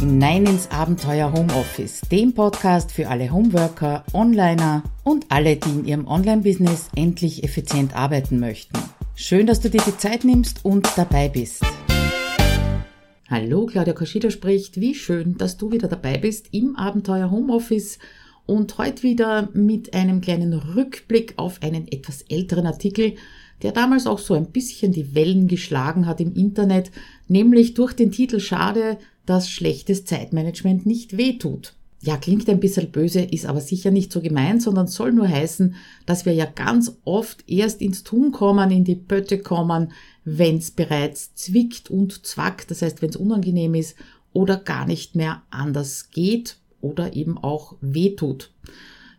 hinein ins Abenteuer Homeoffice, dem Podcast für alle Homeworker, Onliner und alle, die in ihrem Online-Business endlich effizient arbeiten möchten. Schön, dass du dir die Zeit nimmst und dabei bist. Hallo, Claudia Koschida spricht. Wie schön, dass du wieder dabei bist im Abenteuer Homeoffice und heute wieder mit einem kleinen Rückblick auf einen etwas älteren Artikel, der damals auch so ein bisschen die Wellen geschlagen hat im Internet, nämlich durch den Titel Schade, dass schlechtes Zeitmanagement nicht wehtut. Ja, klingt ein bisschen böse, ist aber sicher nicht so gemeint, sondern soll nur heißen, dass wir ja ganz oft erst ins Tun kommen, in die Pötte kommen, wenn es bereits zwickt und zwackt, das heißt, wenn es unangenehm ist oder gar nicht mehr anders geht oder eben auch wehtut.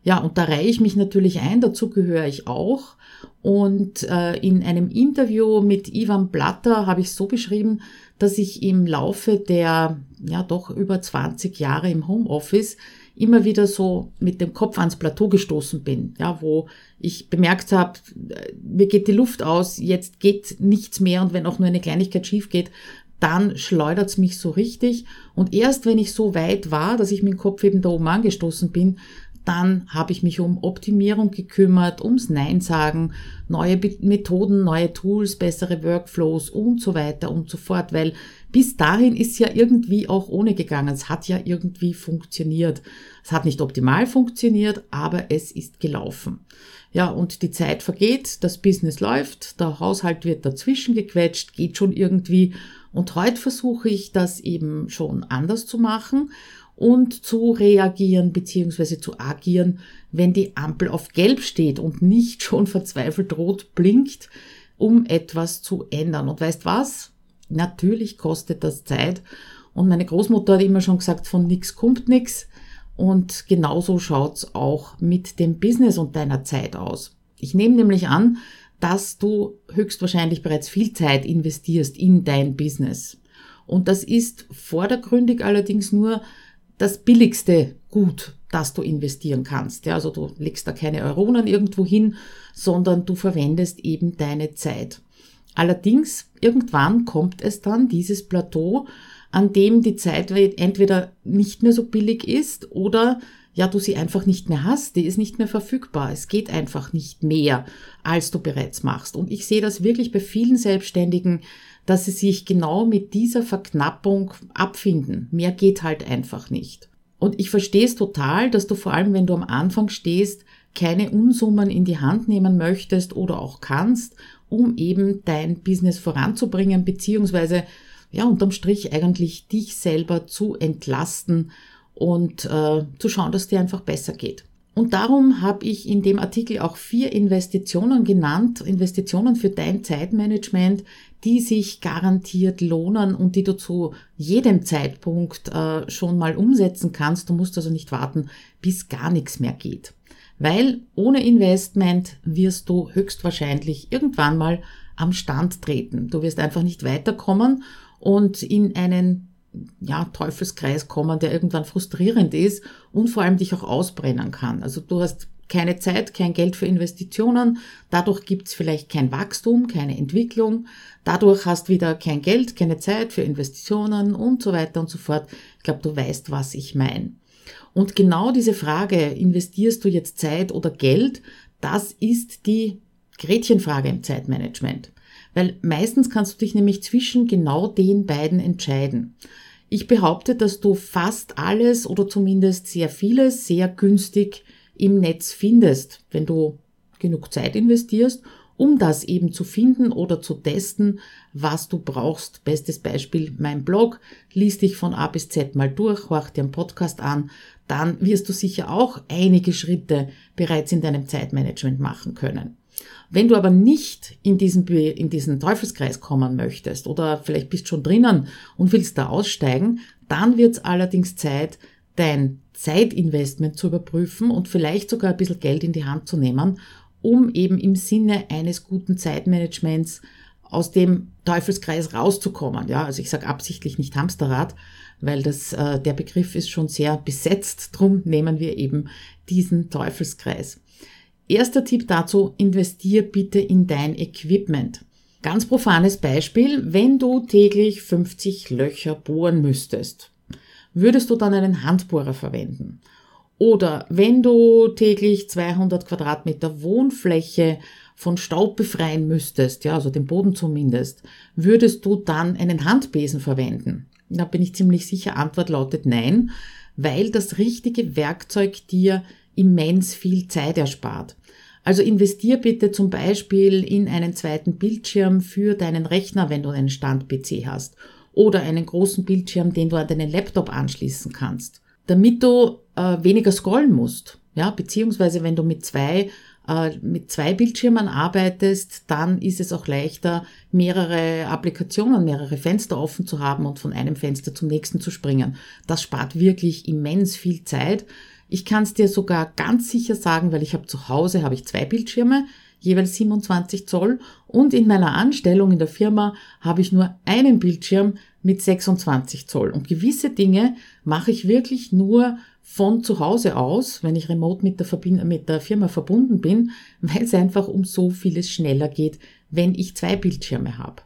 Ja, und da reihe ich mich natürlich ein, dazu gehöre ich auch. Und äh, in einem Interview mit Ivan Blatter habe ich so beschrieben, dass ich im Laufe der ja doch über 20 Jahre im Homeoffice immer wieder so mit dem Kopf ans Plateau gestoßen bin, ja, wo ich bemerkt habe, äh, mir geht die Luft aus, jetzt geht nichts mehr und wenn auch nur eine Kleinigkeit schief geht, dann schleudert's mich so richtig. Und erst wenn ich so weit war, dass ich mit dem Kopf eben da oben angestoßen bin, dann habe ich mich um Optimierung gekümmert, ums Nein sagen, neue Methoden, neue Tools, bessere Workflows und so weiter und so fort, weil bis dahin ist ja irgendwie auch ohne gegangen. Es hat ja irgendwie funktioniert. Es hat nicht optimal funktioniert, aber es ist gelaufen. Ja, und die Zeit vergeht, das Business läuft, der Haushalt wird dazwischen gequetscht, geht schon irgendwie. Und heute versuche ich das eben schon anders zu machen und zu reagieren bzw. zu agieren, wenn die Ampel auf Gelb steht und nicht schon verzweifelt rot blinkt, um etwas zu ändern. Und weißt was? Natürlich kostet das Zeit. Und meine Großmutter hat immer schon gesagt, von nix kommt nix. Und genauso schaut's auch mit dem Business und deiner Zeit aus. Ich nehme nämlich an, dass du höchstwahrscheinlich bereits viel Zeit investierst in dein Business. Und das ist vordergründig allerdings nur das billigste Gut, das du investieren kannst. Ja, also du legst da keine Euronen irgendwo hin, sondern du verwendest eben deine Zeit. Allerdings, irgendwann kommt es dann, dieses Plateau, an dem die Zeit entweder nicht mehr so billig ist oder ja, du sie einfach nicht mehr hast, die ist nicht mehr verfügbar. Es geht einfach nicht mehr, als du bereits machst. Und ich sehe das wirklich bei vielen Selbstständigen, dass sie sich genau mit dieser Verknappung abfinden. Mehr geht halt einfach nicht. Und ich verstehe es total, dass du vor allem, wenn du am Anfang stehst, keine Unsummen in die Hand nehmen möchtest oder auch kannst, um eben dein Business voranzubringen, beziehungsweise ja, unterm Strich eigentlich dich selber zu entlasten und äh, zu schauen, dass dir einfach besser geht. Und darum habe ich in dem Artikel auch vier Investitionen genannt, Investitionen für dein Zeitmanagement, die sich garantiert lohnen und die du zu jedem Zeitpunkt äh, schon mal umsetzen kannst. Du musst also nicht warten, bis gar nichts mehr geht. Weil ohne Investment wirst du höchstwahrscheinlich irgendwann mal am Stand treten. Du wirst einfach nicht weiterkommen und in einen ja, Teufelskreis kommen, der irgendwann frustrierend ist und vor allem dich auch ausbrennen kann. Also du hast keine Zeit, kein Geld für Investitionen, dadurch gibt's vielleicht kein Wachstum, keine Entwicklung, dadurch hast wieder kein Geld, keine Zeit für Investitionen und so weiter und so fort. Ich glaube, du weißt, was ich meine. Und genau diese Frage, investierst du jetzt Zeit oder Geld, das ist die Gretchenfrage im Zeitmanagement. Weil meistens kannst du dich nämlich zwischen genau den beiden entscheiden. Ich behaupte, dass du fast alles oder zumindest sehr vieles sehr günstig im Netz findest, wenn du genug Zeit investierst, um das eben zu finden oder zu testen, was du brauchst. Bestes Beispiel mein Blog. Lies dich von A bis Z mal durch, horch dir einen Podcast an. Dann wirst du sicher auch einige Schritte bereits in deinem Zeitmanagement machen können. Wenn du aber nicht in diesen, in diesen Teufelskreis kommen möchtest oder vielleicht bist schon drinnen und willst da aussteigen, dann wird es allerdings Zeit, dein Zeitinvestment zu überprüfen und vielleicht sogar ein bisschen Geld in die Hand zu nehmen, um eben im Sinne eines guten Zeitmanagements aus dem Teufelskreis rauszukommen. Ja, also ich sage absichtlich nicht Hamsterrad, weil das äh, der Begriff ist schon sehr besetzt. Drum nehmen wir eben diesen Teufelskreis. Erster Tipp dazu, investier bitte in dein Equipment. Ganz profanes Beispiel, wenn du täglich 50 Löcher bohren müsstest. Würdest du dann einen Handbohrer verwenden? Oder wenn du täglich 200 Quadratmeter Wohnfläche von Staub befreien müsstest, ja, also den Boden zumindest, würdest du dann einen Handbesen verwenden? Da bin ich ziemlich sicher, Antwort lautet nein, weil das richtige Werkzeug dir immens viel Zeit erspart. Also investier bitte zum Beispiel in einen zweiten Bildschirm für deinen Rechner, wenn du einen Stand-PC hast. Oder einen großen Bildschirm, den du an deinen Laptop anschließen kannst. Damit du äh, weniger scrollen musst. Ja, beziehungsweise wenn du mit zwei äh, mit zwei Bildschirmen arbeitest, dann ist es auch leichter, mehrere Applikationen, mehrere Fenster offen zu haben und von einem Fenster zum nächsten zu springen. Das spart wirklich immens viel Zeit. Ich kann es dir sogar ganz sicher sagen, weil ich habe zu Hause habe ich zwei Bildschirme, jeweils 27 Zoll und in meiner Anstellung in der Firma habe ich nur einen Bildschirm mit 26 Zoll. Und gewisse Dinge mache ich wirklich nur von zu Hause aus, wenn ich remote mit der, Verbind mit der Firma verbunden bin, weil es einfach um so vieles schneller geht, wenn ich zwei Bildschirme habe.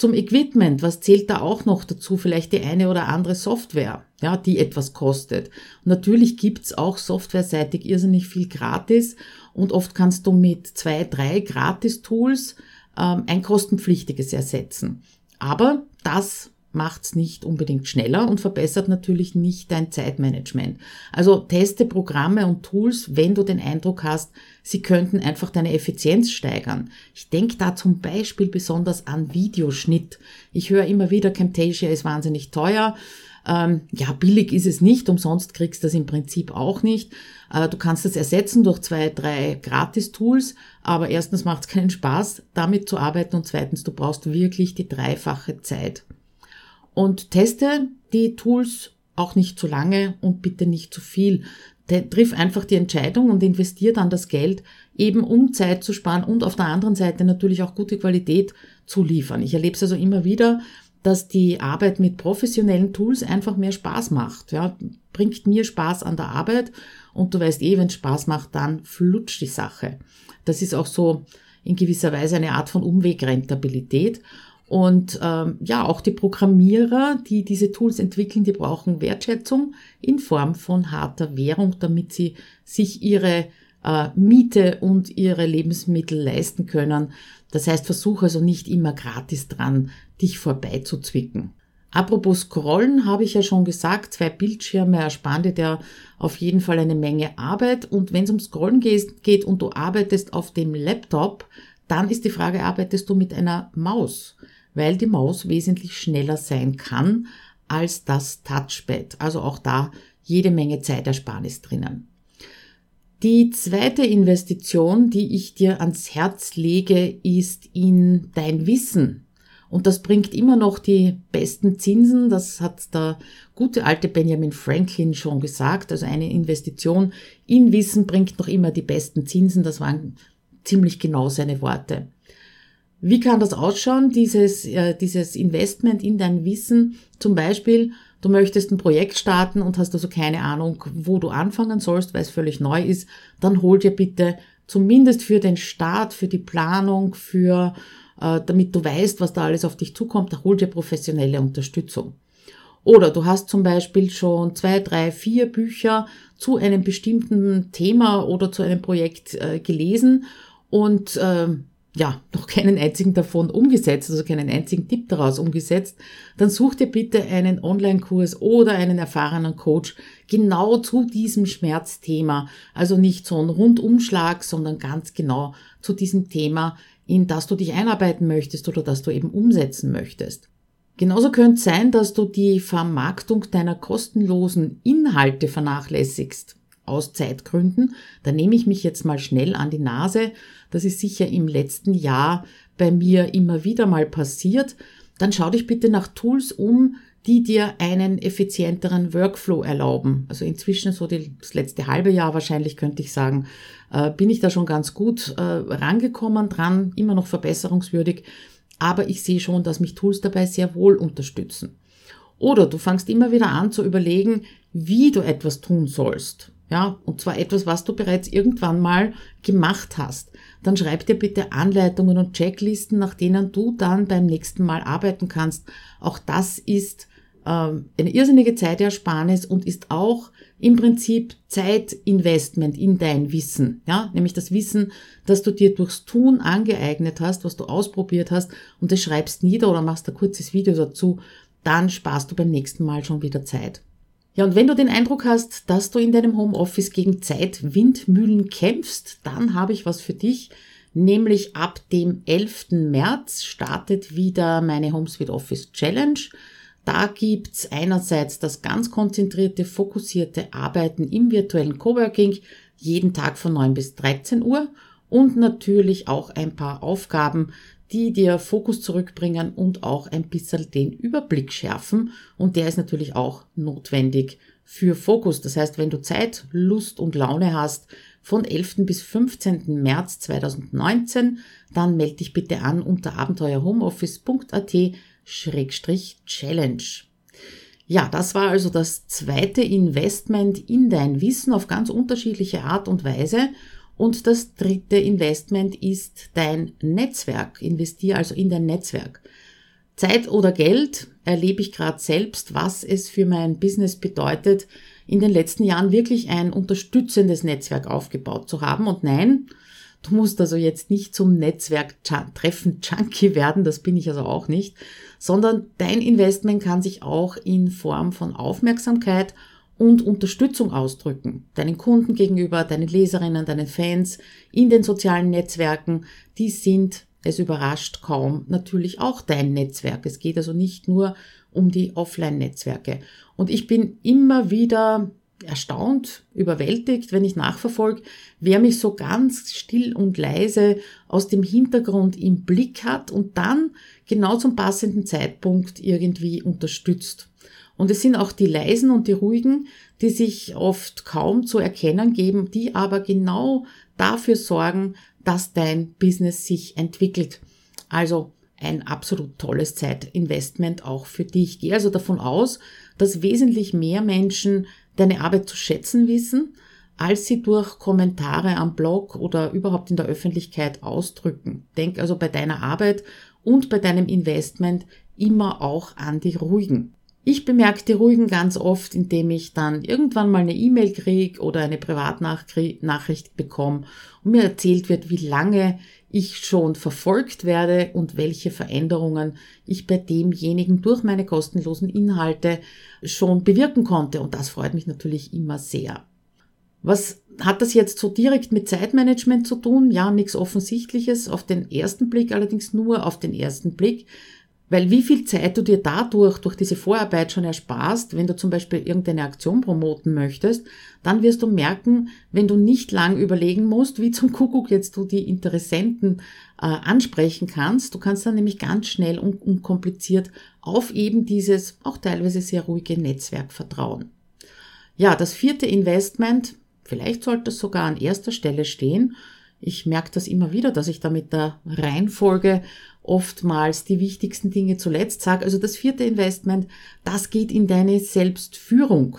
Zum Equipment, was zählt da auch noch dazu? Vielleicht die eine oder andere Software, ja, die etwas kostet. Und natürlich gibt's auch softwareseitig irrsinnig viel gratis und oft kannst du mit zwei, drei Gratis-Tools ähm, ein kostenpflichtiges ersetzen. Aber das macht's nicht unbedingt schneller und verbessert natürlich nicht dein Zeitmanagement. Also teste Programme und Tools, wenn du den Eindruck hast, sie könnten einfach deine Effizienz steigern. Ich denke da zum Beispiel besonders an Videoschnitt. Ich höre immer wieder, Camtasia ist wahnsinnig teuer. Ähm, ja, billig ist es nicht, umsonst kriegst du das im Prinzip auch nicht. Äh, du kannst es ersetzen durch zwei, drei Gratis-Tools, aber erstens macht es keinen Spaß, damit zu arbeiten und zweitens, du brauchst wirklich die dreifache Zeit. Und teste die Tools auch nicht zu lange und bitte nicht zu viel. Triff einfach die Entscheidung und investier dann das Geld, eben um Zeit zu sparen und auf der anderen Seite natürlich auch gute Qualität zu liefern. Ich erlebe es also immer wieder, dass die Arbeit mit professionellen Tools einfach mehr Spaß macht. Ja, bringt mir Spaß an der Arbeit und du weißt eh, wenn es Spaß macht, dann flutscht die Sache. Das ist auch so in gewisser Weise eine Art von Umwegrentabilität. Und ähm, ja, auch die Programmierer, die diese Tools entwickeln, die brauchen Wertschätzung in Form von harter Währung, damit sie sich ihre äh, Miete und ihre Lebensmittel leisten können. Das heißt, versuche also nicht immer gratis dran, dich vorbeizuzwicken. Apropos Scrollen, habe ich ja schon gesagt, zwei Bildschirme ersparen dir auf jeden Fall eine Menge Arbeit. Und wenn es um Scrollen geht und du arbeitest auf dem Laptop, dann ist die Frage, arbeitest du mit einer Maus? Weil die Maus wesentlich schneller sein kann als das Touchpad. Also auch da jede Menge Zeitersparnis drinnen. Die zweite Investition, die ich dir ans Herz lege, ist in dein Wissen. Und das bringt immer noch die besten Zinsen. Das hat der gute alte Benjamin Franklin schon gesagt. Also eine Investition in Wissen bringt noch immer die besten Zinsen. Das waren ziemlich genau seine Worte. Wie kann das ausschauen, dieses, äh, dieses Investment in dein Wissen? Zum Beispiel, du möchtest ein Projekt starten und hast also keine Ahnung, wo du anfangen sollst, weil es völlig neu ist, dann hol dir bitte zumindest für den Start, für die Planung, für, äh, damit du weißt, was da alles auf dich zukommt, hol dir professionelle Unterstützung. Oder du hast zum Beispiel schon zwei, drei, vier Bücher zu einem bestimmten Thema oder zu einem Projekt äh, gelesen und äh, ja, noch keinen einzigen davon umgesetzt, also keinen einzigen Tipp daraus umgesetzt, dann such dir bitte einen Online-Kurs oder einen erfahrenen Coach genau zu diesem Schmerzthema. Also nicht so ein Rundumschlag, sondern ganz genau zu diesem Thema, in das du dich einarbeiten möchtest oder das du eben umsetzen möchtest. Genauso könnte es sein, dass du die Vermarktung deiner kostenlosen Inhalte vernachlässigst aus Zeitgründen. Da nehme ich mich jetzt mal schnell an die Nase. Das ist sicher im letzten Jahr bei mir immer wieder mal passiert. Dann schau dich bitte nach Tools um, die dir einen effizienteren Workflow erlauben. Also inzwischen so die, das letzte halbe Jahr wahrscheinlich könnte ich sagen, äh, bin ich da schon ganz gut äh, rangekommen dran, immer noch verbesserungswürdig. Aber ich sehe schon, dass mich Tools dabei sehr wohl unterstützen. Oder du fangst immer wieder an zu überlegen, wie du etwas tun sollst. Ja, und zwar etwas, was du bereits irgendwann mal gemacht hast. Dann schreib dir bitte Anleitungen und Checklisten, nach denen du dann beim nächsten Mal arbeiten kannst. Auch das ist ähm, eine irrsinnige Zeitersparnis und ist auch im Prinzip Zeitinvestment in dein Wissen, ja, nämlich das Wissen, das du dir durchs Tun angeeignet hast, was du ausprobiert hast und das schreibst nieder oder machst ein kurzes Video dazu, dann sparst du beim nächsten Mal schon wieder Zeit. Ja, und wenn du den Eindruck hast, dass du in deinem Homeoffice gegen Zeitwindmühlen kämpfst, dann habe ich was für dich, nämlich ab dem 11. März startet wieder meine HomeSuite Office Challenge. Da gibt's einerseits das ganz konzentrierte, fokussierte Arbeiten im virtuellen Coworking, jeden Tag von 9 bis 13 Uhr und natürlich auch ein paar Aufgaben, die dir Fokus zurückbringen und auch ein bisschen den Überblick schärfen. Und der ist natürlich auch notwendig für Fokus. Das heißt, wenn du Zeit, Lust und Laune hast, von 11. bis 15. März 2019, dann melde dich bitte an unter abenteuerhomeoffice.at Challenge. Ja, das war also das zweite Investment in dein Wissen auf ganz unterschiedliche Art und Weise. Und das dritte Investment ist dein Netzwerk. Investier also in dein Netzwerk. Zeit oder Geld erlebe ich gerade selbst, was es für mein Business bedeutet, in den letzten Jahren wirklich ein unterstützendes Netzwerk aufgebaut zu haben. Und nein, du musst also jetzt nicht zum Netzwerktreffen-Junkie werden, das bin ich also auch nicht, sondern dein Investment kann sich auch in Form von Aufmerksamkeit und Unterstützung ausdrücken. Deinen Kunden gegenüber, deinen Leserinnen, deinen Fans in den sozialen Netzwerken, die sind, es überrascht kaum, natürlich auch dein Netzwerk. Es geht also nicht nur um die Offline-Netzwerke. Und ich bin immer wieder erstaunt, überwältigt, wenn ich nachverfolge, wer mich so ganz still und leise aus dem Hintergrund im Blick hat und dann genau zum passenden Zeitpunkt irgendwie unterstützt. Und es sind auch die leisen und die ruhigen, die sich oft kaum zu erkennen geben, die aber genau dafür sorgen, dass dein Business sich entwickelt. Also ein absolut tolles Zeitinvestment auch für dich. Ich gehe also davon aus, dass wesentlich mehr Menschen deine Arbeit zu schätzen wissen, als sie durch Kommentare am Blog oder überhaupt in der Öffentlichkeit ausdrücken. Denk also bei deiner Arbeit und bei deinem Investment immer auch an die Ruhigen. Ich bemerke die Ruhigen ganz oft, indem ich dann irgendwann mal eine E-Mail kriege oder eine Privatnachricht bekomme und mir erzählt wird, wie lange ich schon verfolgt werde und welche Veränderungen ich bei demjenigen durch meine kostenlosen Inhalte schon bewirken konnte. Und das freut mich natürlich immer sehr. Was hat das jetzt so direkt mit Zeitmanagement zu tun? Ja, nichts Offensichtliches auf den ersten Blick, allerdings nur auf den ersten Blick. Weil wie viel Zeit du dir dadurch, durch diese Vorarbeit schon ersparst, wenn du zum Beispiel irgendeine Aktion promoten möchtest, dann wirst du merken, wenn du nicht lang überlegen musst, wie zum Kuckuck jetzt du die Interessenten äh, ansprechen kannst. Du kannst dann nämlich ganz schnell und unkompliziert auf eben dieses auch teilweise sehr ruhige Netzwerk vertrauen. Ja, das vierte Investment, vielleicht sollte es sogar an erster Stelle stehen, ich merke das immer wieder, dass ich da mit der Reihenfolge oftmals die wichtigsten Dinge zuletzt sage. Also das vierte Investment, das geht in deine Selbstführung.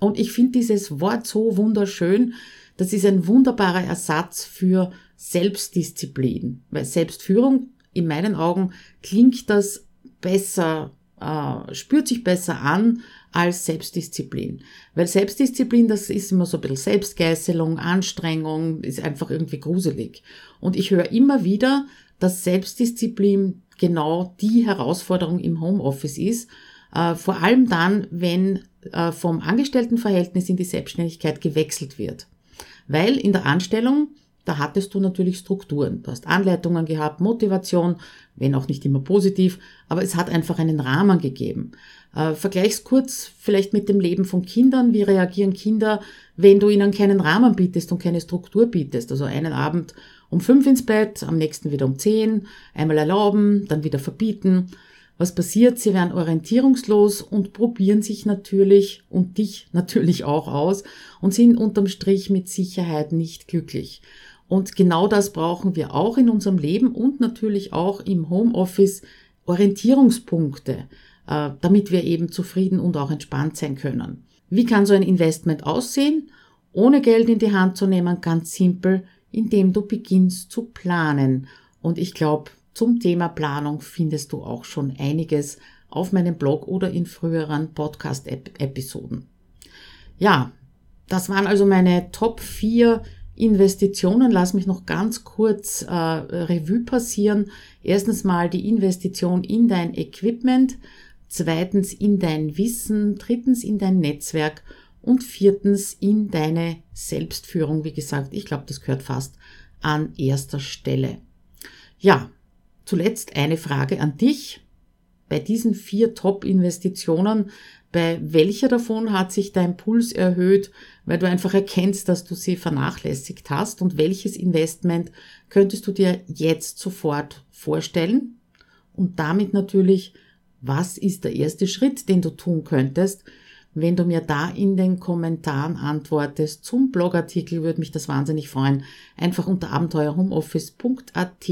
Und ich finde dieses Wort so wunderschön. Das ist ein wunderbarer Ersatz für Selbstdisziplin. Weil Selbstführung, in meinen Augen, klingt das besser, äh, spürt sich besser an als Selbstdisziplin. Weil Selbstdisziplin, das ist immer so ein bisschen Selbstgeißelung, Anstrengung, ist einfach irgendwie gruselig. Und ich höre immer wieder, dass Selbstdisziplin genau die Herausforderung im Homeoffice ist. Äh, vor allem dann, wenn äh, vom Angestelltenverhältnis in die Selbstständigkeit gewechselt wird. Weil in der Anstellung, da hattest du natürlich Strukturen. Du hast Anleitungen gehabt, Motivation, wenn auch nicht immer positiv, aber es hat einfach einen Rahmen gegeben. Äh, vergleich's kurz vielleicht mit dem Leben von Kindern. Wie reagieren Kinder, wenn du ihnen keinen Rahmen bietest und keine Struktur bietest? Also einen Abend um fünf ins Bett, am nächsten wieder um zehn, einmal erlauben, dann wieder verbieten. Was passiert? Sie werden orientierungslos und probieren sich natürlich und dich natürlich auch aus und sind unterm Strich mit Sicherheit nicht glücklich. Und genau das brauchen wir auch in unserem Leben und natürlich auch im Homeoffice Orientierungspunkte, äh, damit wir eben zufrieden und auch entspannt sein können. Wie kann so ein Investment aussehen? Ohne Geld in die Hand zu nehmen, ganz simpel, indem du beginnst zu planen. Und ich glaube, zum Thema Planung findest du auch schon einiges auf meinem Blog oder in früheren Podcast-Episoden. Ja, das waren also meine Top 4 Investitionen. Lass mich noch ganz kurz äh, Revue passieren. Erstens mal die Investition in dein Equipment, zweitens in dein Wissen, drittens in dein Netzwerk und viertens in deine Selbstführung. Wie gesagt, ich glaube, das gehört fast an erster Stelle. Ja, zuletzt eine Frage an dich. Bei diesen vier Top-Investitionen, bei welcher davon hat sich dein Puls erhöht, weil du einfach erkennst, dass du sie vernachlässigt hast und welches Investment könntest du dir jetzt sofort vorstellen? Und damit natürlich, was ist der erste Schritt, den du tun könntest, wenn du mir da in den Kommentaren antwortest zum Blogartikel, würde mich das wahnsinnig freuen. Einfach unter abenteuerhomeoffice.at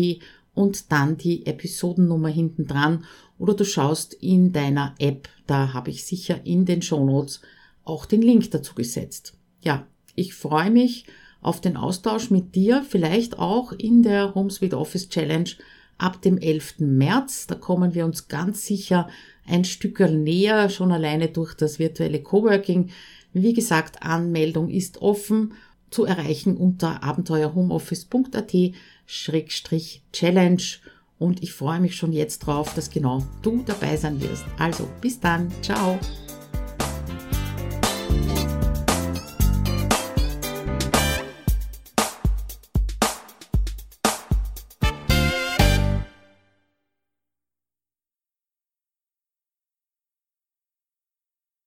und dann die Episodennummer hinten dran oder du schaust in deiner App, da habe ich sicher in den Shownotes auch den Link dazu gesetzt. Ja, ich freue mich auf den Austausch mit dir, vielleicht auch in der HomeSuite Office Challenge ab dem 11. März. Da kommen wir uns ganz sicher ein Stück näher, schon alleine durch das virtuelle Coworking. Wie gesagt, Anmeldung ist offen zu erreichen unter abenteuerhomeoffice.at-challenge und ich freue mich schon jetzt drauf, dass genau du dabei sein wirst. Also, bis dann, ciao!